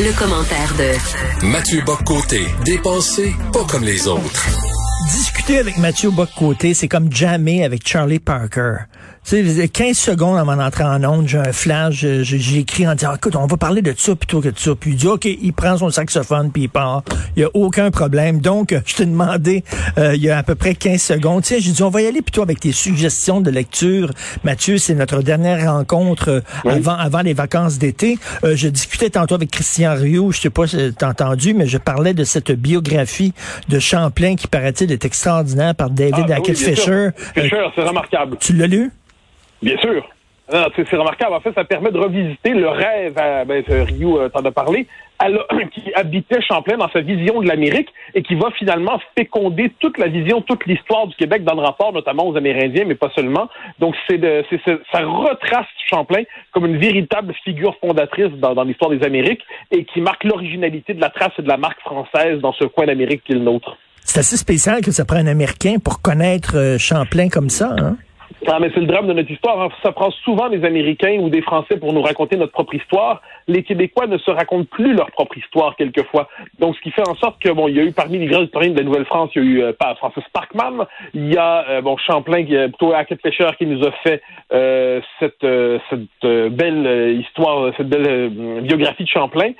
Le commentaire de Mathieu Boccoté, dépensé pas comme les autres. Discuter avec Mathieu Boccoté, c'est comme jammer avec Charlie Parker. Tu sais, 15 secondes avant d'entrer en onde, j'ai un flash, j'ai écrit en disant, écoute, on va parler de ça plutôt que de ça. Puis il dit, OK, il prend son saxophone, puis il part. Il n'y a aucun problème. Donc, je t'ai demandé, euh, il y a à peu près 15 secondes, tiens, j'ai dit, on va y aller plutôt avec tes suggestions de lecture. Mathieu, c'est notre dernière rencontre euh, avant, avant les vacances d'été. Euh, je discutais tantôt avec Christian Rioux, je sais pas si t'as entendu, mais je parlais de cette biographie de Champlain qui, paraît-il, est extraordinaire par David ah, Hackett Fisher. Fisher, c'est remarquable. Tu l'as lu? Bien sûr. C'est remarquable. En fait, ça permet de revisiter le rêve, à, ben, Rio euh, t'en a parlé, qui habitait Champlain dans sa vision de l'Amérique et qui va finalement féconder toute la vision, toute l'histoire du Québec dans le rapport, notamment aux Amérindiens, mais pas seulement. Donc, c'est ça retrace Champlain comme une véritable figure fondatrice dans, l'histoire des Amériques et qui marque l'originalité de la trace et de la marque française dans ce coin d'Amérique qui est le nôtre. C'est assez spécial que ça prenne un Américain pour connaître euh, Champlain comme ça, hein? Ah, mais c'est le drame de notre histoire. Hein. Ça prend souvent des Américains ou des Français pour nous raconter notre propre histoire. Les Québécois ne se racontent plus leur propre histoire quelquefois. Donc, ce qui fait en sorte que bon, il y a eu parmi les grands historiens de la Nouvelle-France, il y a eu euh, Francis Parkman, il y a euh, bon Champlain, qui, plutôt Hackett Fischer qui nous a fait euh, cette, cette belle histoire, cette belle biographie de Champlain.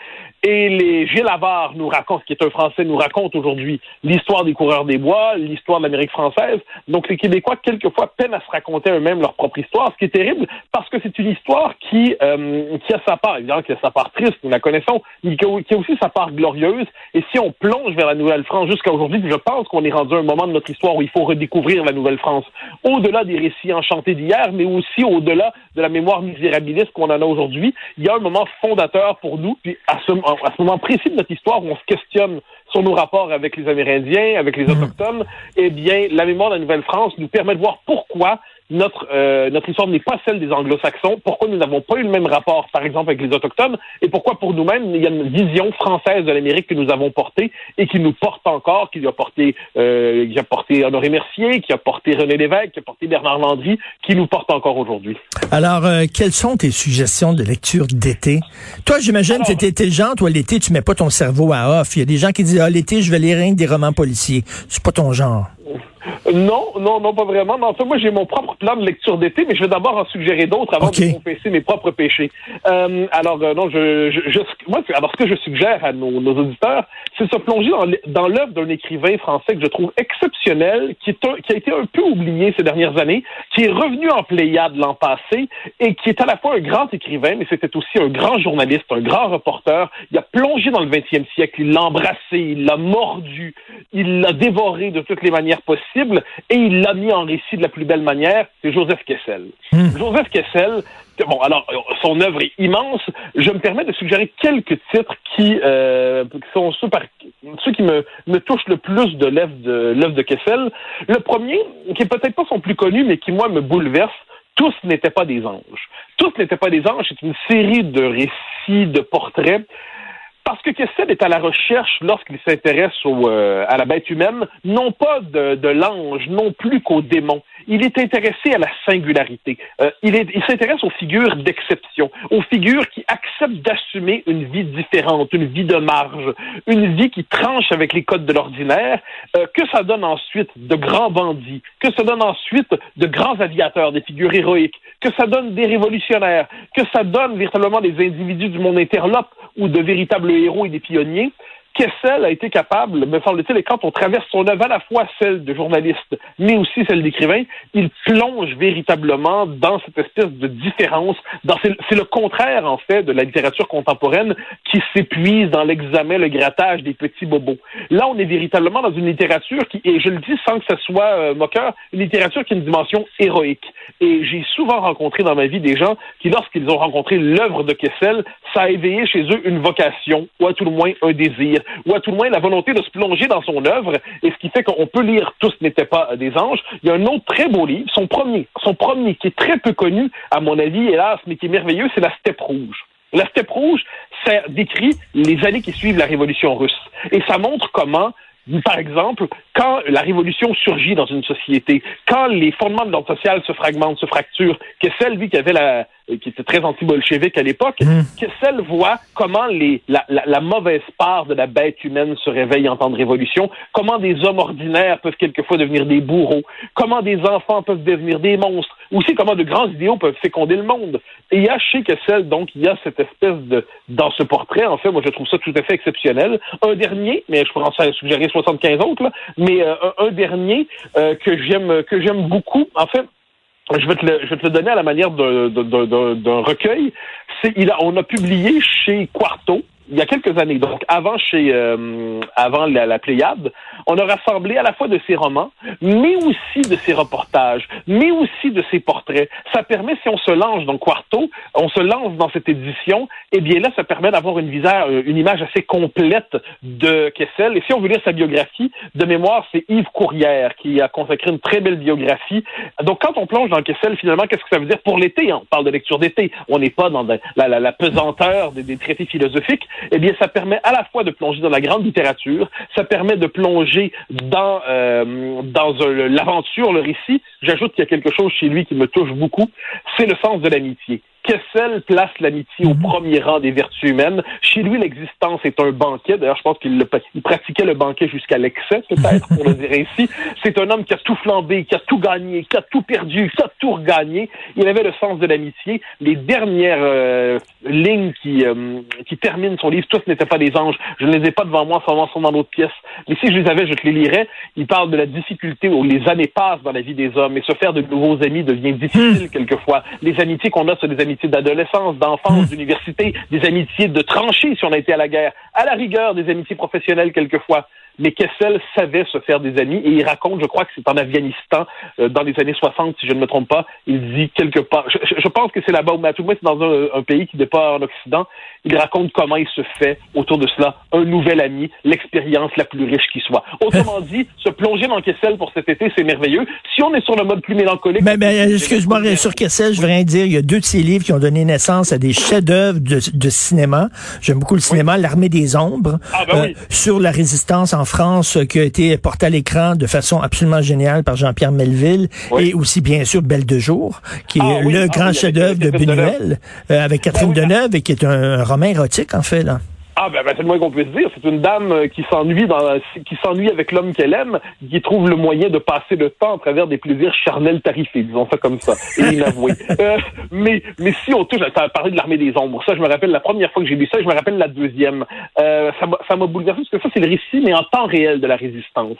Et les Gilles Havard nous racontent, qui est un Français, nous raconte aujourd'hui l'histoire des coureurs des bois, l'histoire de l'Amérique française. Donc les Québécois, quelquefois, peinent à se raconter eux-mêmes leur propre histoire, ce qui est terrible parce que c'est une histoire qui, euh, qui a sa part, évidemment, qui a sa part triste, nous la connaissons, mais qui a, aussi sa part glorieuse. Et si on plonge vers la Nouvelle-France jusqu'à aujourd'hui, je pense qu'on est rendu à un moment de notre histoire où il faut redécouvrir la Nouvelle-France. Au-delà des récits enchantés d'hier, mais aussi au-delà de la mémoire misérabiliste qu'on en a aujourd'hui, il y a un moment fondateur pour nous, puis à ce à ce moment précis de notre histoire où on se questionne sur nos rapports avec les Amérindiens, avec les mmh. Autochtones, eh bien, la mémoire de la Nouvelle-France nous permet de voir pourquoi notre, euh, notre histoire n'est pas celle des anglo-saxons, pourquoi nous n'avons pas eu le même rapport, par exemple, avec les Autochtones, et pourquoi pour nous-mêmes, il y a une vision française de l'Amérique que nous avons portée et qui nous porte encore, qui a porté, euh, qui a porté Honoré Mercier, qui a porté René Lévesque, qui a porté Bernard Landry, qui nous porte encore aujourd'hui. Alors, euh, quelles sont tes suggestions de lecture d'été? Toi, j'imagine que tu toi, l'été, tu mets pas ton cerveau à off. Il y a des gens qui disent, ah, l'été, je vais lire rien des romans policiers. C'est pas ton genre. Non, non, non, pas vraiment. Non, moi, j'ai mon propre plan de lecture d'été, mais je vais d'abord en suggérer d'autres avant de confesser mes propres péchés. Euh, alors, euh, non, je, je, moi, alors, ce que je suggère à nos, auditeurs, c'est de se plonger dans, l'œuvre d'un écrivain français que je trouve exceptionnel, qui, est qui a été un peu oublié ces dernières années, qui est revenu en Pléiade l'an passé et qui est à la fois un grand écrivain, mais c'était aussi un grand journaliste, un grand reporter. Il a plongé dans le 20e siècle, il l'a embrassé, il l'a mordu, il l'a dévoré de toutes les manières possibles et il l'a mis en récit de la plus belle manière, c'est Joseph Kessel. Hmm. Joseph Kessel, bon, alors, son œuvre est immense. Je me permets de suggérer quelques titres qui, euh, sont ceux, par, ceux qui me, me touchent le plus de l'œuvre de, l'œuvre de Kessel. Le premier, qui est peut-être pas son plus connu, mais qui, moi, me bouleverse, tous n'étaient pas des anges. Tous n'étaient pas des anges. C'est une série de récits, de portraits parce que Kessel est à la recherche, lorsqu'il s'intéresse euh, à la bête humaine, non pas de, de l'ange, non plus qu'au démon. Il est intéressé à la singularité. Euh, il, il s'intéresse aux figures d'exception, aux figures qui acceptent d'assumer une vie différente, une vie de marge, une vie qui tranche avec les codes de l'ordinaire, euh, que ça donne ensuite de grands bandits, que ça donne ensuite de grands aviateurs, des figures héroïques, que ça donne des révolutionnaires, que ça donne véritablement des individus du monde interlope ou de véritables héros et des pionniers, Kessel a été capable, me semble-t-il, et quand on traverse son œuvre, à la fois celle de journaliste, mais aussi celle d'écrivain, il plonge véritablement dans cette espèce de différence. C'est le contraire, en fait, de la littérature contemporaine qui s'épuise dans l'examen, le grattage des petits bobos. Là, on est véritablement dans une littérature qui, et je le dis sans que ce soit euh, moqueur, une littérature qui a une dimension héroïque. Et j'ai souvent rencontré dans ma vie des gens qui, lorsqu'ils ont rencontré l'œuvre de Kessel, ça a éveillé chez eux une vocation, ou à tout le moins un désir ou à tout le moins la volonté de se plonger dans son œuvre, et ce qui fait qu'on peut lire Tous n'étaient pas des anges. Il y a un autre très beau livre, son premier, son premier, qui est très peu connu, à mon avis, hélas, mais qui est merveilleux, c'est La Steppe Rouge. La Steppe Rouge, ça décrit les années qui suivent la Révolution russe. Et ça montre comment par exemple, quand la révolution surgit dans une société, quand les fondements de l'ordre social se fragmentent, se fracturent, que celle, lui, qui avait la, qui était très anti-bolchevique à l'époque, Mm. Kessel voit comment les, la, la, la mauvaise part de la bête humaine se réveille en temps de révolution, comment des hommes ordinaires peuvent quelquefois devenir des bourreaux, comment des enfants peuvent devenir des monstres, aussi comment de grands idéaux peuvent féconder le monde. Et il y a chez Kessel, donc, il y a cette espèce de, dans ce portrait, en fait, moi je trouve ça tout à fait exceptionnel. Un dernier, mais je pourrais en suggérer 75 autres, là, mais euh, un, un, dernier euh, que j'aime que j'aime beaucoup, en fait, je vais, te le, je vais te le donner à la manière d'un recueil. Il a, on a publié chez Quarto, il y a quelques années, donc avant chez euh, avant la, la, Pléiade, on a rassemblé à la fois de ses romans, mais aussi de ses reportages, mais aussi de ses portraits. Ça permet, si on se lance dans Quarto, on se lance dans cette édition, eh bien là, ça permet d'avoir une visage, une image assez complète de Kessel. Et si on veut lire sa biographie, de mémoire, c'est Yves Courrière qui a consacré une très belle biographie. Donc quand on plonge dans Kessel, finalement, qu'est-ce que ça veut dire pour l'été? On parle de lecture d'été. On n'est pas dans la, la, la pesanteur des, des traités philosophiques eh bien, ça permet à la fois de plonger dans la grande littérature, ça permet de plonger dans euh, dans l'aventure, le récit. J'ajoute qu'il y a quelque chose chez lui qui me touche beaucoup, c'est le sens de l'amitié. Kessel place l'amitié au premier rang des vertus humaines. Chez lui, l'existence est un banquet. D'ailleurs, je pense qu'il il pratiquait le banquet jusqu'à l'excès, peut-être, pour le dire ainsi. C'est un homme qui a tout flambé, qui a tout gagné, qui a tout perdu, qui a tout regagné. Il avait le sens de l'amitié. Les dernières euh, lignes qui, euh, qui terminent son livre, tous n'étaient pas des anges. Je ne les ai pas devant moi, sûrement sont dans d'autres pièces. Mais si je les avais, je te les lirais. Il parle de la difficulté où les années passent dans la vie des hommes et se faire de nouveaux amis devient difficile quelquefois. Les amitiés qu'on a, c'est des amitiés d'adolescence, d'enfance, d'université, des amitiés de tranchées si on a été à la guerre, à la rigueur des amitiés professionnelles quelquefois mais Kessel savait se faire des amis et il raconte, je crois que c'est en Afghanistan, euh, dans les années 60, si je ne me trompe pas, il dit quelque part, je, je pense que c'est là-bas, mais à tout le moins c'est dans un, un, pays qui n'est pas en Occident, il raconte comment il se fait autour de cela un nouvel ami, l'expérience la plus riche qui soit. Autrement dit, se plonger dans Kessel pour cet été, c'est merveilleux. Si on est sur le mode plus mélancolique... Mais, mais excuse-moi, sur Kessel, je voudrais rien dire, il y a deux de ses livres qui ont donné naissance à des chefs-d'œuvre de, de, cinéma. J'aime beaucoup le cinéma, oui. L'Armée des Ombres, ah, ben euh, sur la résistance en France euh, qui a été porté à l'écran de façon absolument géniale par Jean-Pierre Melville Oui. et aussi bien sûr Belle de jour qui Ah est oui, le ah grand oui, chef-d'œuvre de Buñuel euh, avec Catherine Ah oui, Deneuve et qui est un, un roman érotique en fait là. Ah ben, ben c'est le moins qu'on puisse dire. C'est une dame euh, qui s'ennuie dans qui s'ennuie avec l'homme qu'elle aime, qui trouve le moyen de passer le temps à travers des plaisirs charnels tarifés, disons ça comme ça, et inavoués. euh, mais mais si on touche, a parlé de l'armée des ombres. Ça, je me rappelle la première fois que j'ai lu ça, je me rappelle la deuxième. Euh, ça m'a ça m'a bouleversé parce que ça c'est le récit, mais en temps réel de la résistance.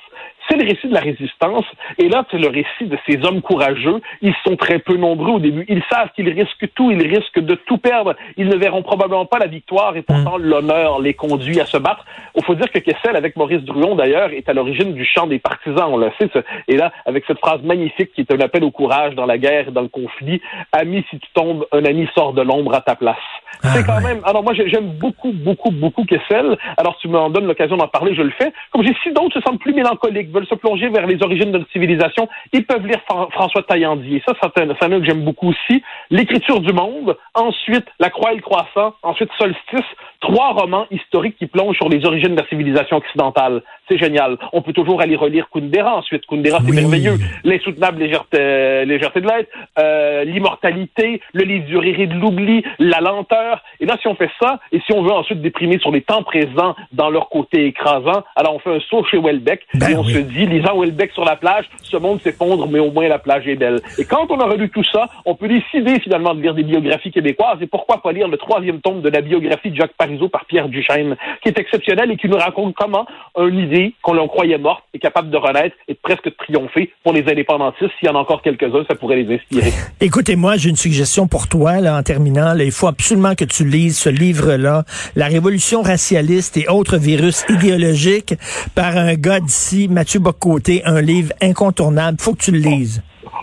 C'est le récit de la résistance, et là c'est le récit de ces hommes courageux. Ils sont très peu nombreux au début. Ils savent qu'ils risquent tout, ils risquent de tout perdre. Ils ne verront probablement pas la victoire, et pourtant l'honneur les conduit à se battre. Il faut dire que Kessel, avec Maurice Druon d'ailleurs, est à l'origine du chant des partisans, on le sait. Et là, avec cette phrase magnifique qui est un appel au courage dans la guerre et dans le conflit, ami, si tu tombes, un ami sort de l'ombre à ta place. Ah, c'est quand ouais. même. Alors moi, j'aime beaucoup, beaucoup, beaucoup Kessel. Alors tu m'en donnes l'occasion d'en parler, je le fais. Comme j'ai si d'autres se sentent plus mélancoliques, veulent se plonger vers les origines de notre civilisation, ils peuvent lire Fran- François Taillandier. Ça, c'est un, un que j'aime beaucoup aussi. L'écriture du monde. Ensuite, La Croix et le Croissant. Ensuite, Solstice. Trois romans historiques qui plongent sur les origines de la civilisation occidentale. C'est génial. On peut toujours aller relire Kundera ensuite. Kundera, c'est Oui. merveilleux. L'insoutenable légèreté, euh, légèreté de l'être, euh, l'immortalité, le livre du rire et de l'oubli, la lenteur. Et là, si on fait ça, et si on veut ensuite déprimer sur les temps présents dans leur côté écrasant, alors on fait un saut chez Welbeck Ben et on oui. se dit, lisant Welbeck sur la plage, ce monde s'effondre, mais au moins la plage est belle. Et quand on aura lu tout ça, on peut décider finalement de lire des biographies québécoises. Et pourquoi pas lire le troisième tome de la biographie de Jacques Parizeau par Pierre Duchesne, qui est exceptionnel et qui nous raconte comment une idée qu'on l'on croyait morte est capable de renaître et presque de triompher pour les indépendantistes. S'il y en a encore quelques-uns, ça pourrait les inspirer. Écoutez-moi, j'ai une suggestion pour toi là en terminant. Là, il faut absolument que tu lises ce livre-là, La Révolution racialiste et autres virus idéologiques, par un gars d'ici, Mathieu Bocoté, un livre incontournable. Faut que tu le lises.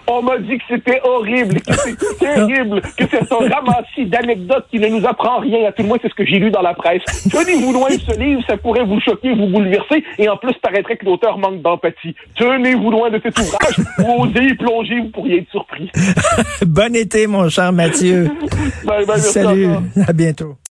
On m'a dit que c'était horrible, que c'était terrible, que c'est un ramassis d'anecdotes qui ne nous apprend rien. À tout le moins, c'est ce que j'ai lu dans la presse. Tenez-vous loin de ce livre, ça pourrait vous choquer, vous bouleverser, et en plus, paraîtrait que l'auteur manque d'empathie. Tenez-vous loin de cet ouvrage, ou osez y plonger, vous pourriez être surpris. bon été, mon cher Mathieu. Ben, ben, Salut, à bientôt.